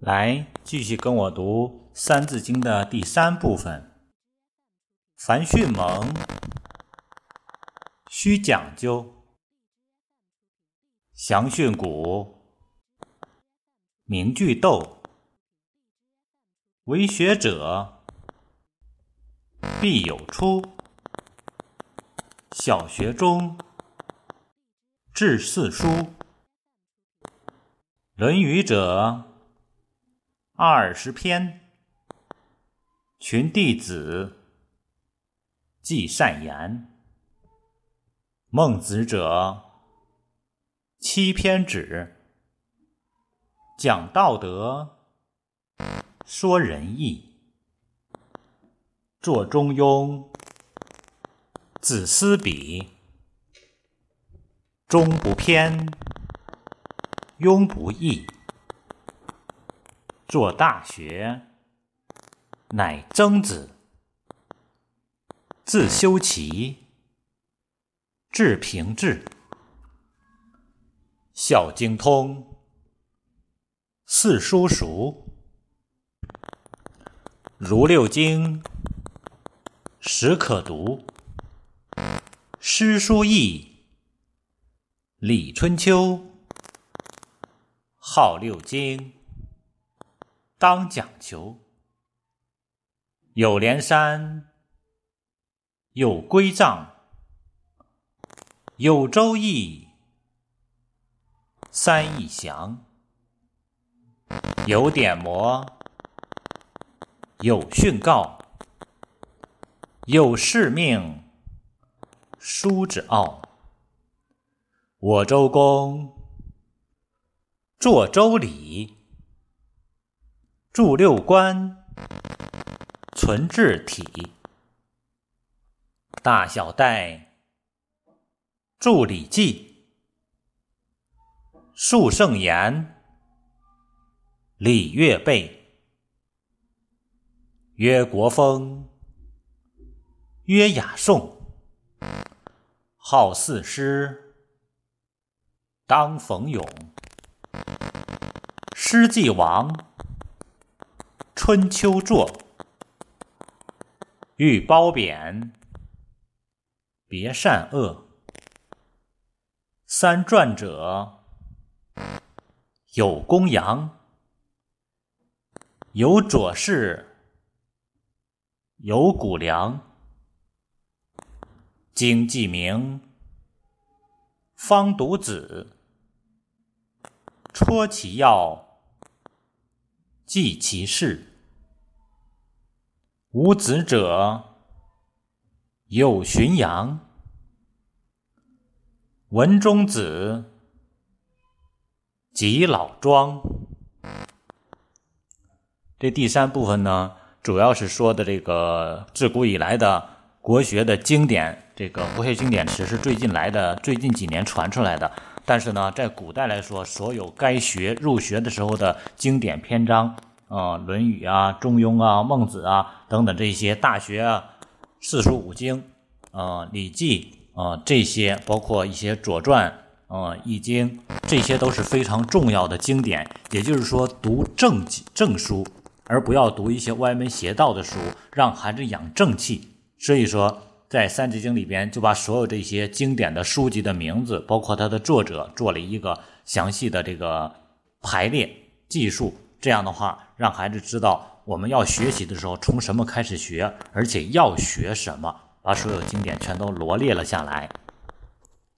来，继续跟我读《三字经》的第三部分。凡训蒙，须讲究；详训古，明句读。为学者，必有初。小学中，至四书。《论语》者。二十篇，群弟子记善言；孟子者七篇止，讲道德，说仁义，作中庸，子思笔，中不偏，庸不易。作大学，乃曾子。自修齐，至平治，孝经通，四书熟。如六经，始可读。诗书易，礼春秋，号六经。当讲求，有连山，有归藏，有周易，三易详，有典谟，有训告，有誓命，书之奥。我周公作周礼。著六官，存志体；大小戴，著礼记；述圣言，礼乐备；曰国风，曰雅颂；号四诗，当冯咏；诗既王。春秋作，欲褒贬，别善恶。三传者，有公羊，有左氏，有谷梁。经记名，方读子，戳其要，记其事。无子者，有荀扬；文中子，及老庄。这第三部分呢，主要是说的这个自古以来的国学的经典。这个国学经典只是最近来的，最近几年传出来的。但是呢，在古代来说，所有该学入学的时候的经典篇章。啊，《论语》啊，《中庸》啊，《孟子》啊，等等这些大学啊，四书五经，啊，《礼记》啊，这些包括一些《左传》啊，《易经》，这些都是非常重要的经典。也就是说，读正正书，而不要读一些歪门邪道的书，让孩子养正气。所以说，在《三字经》里边，就把所有这些经典的书籍的名字，包括它的作者，做了一个详细的这个排列记述。这样的话，让孩子知道我们要学习的时候从什么开始学，而且要学什么，把所有经典全都罗列了下来。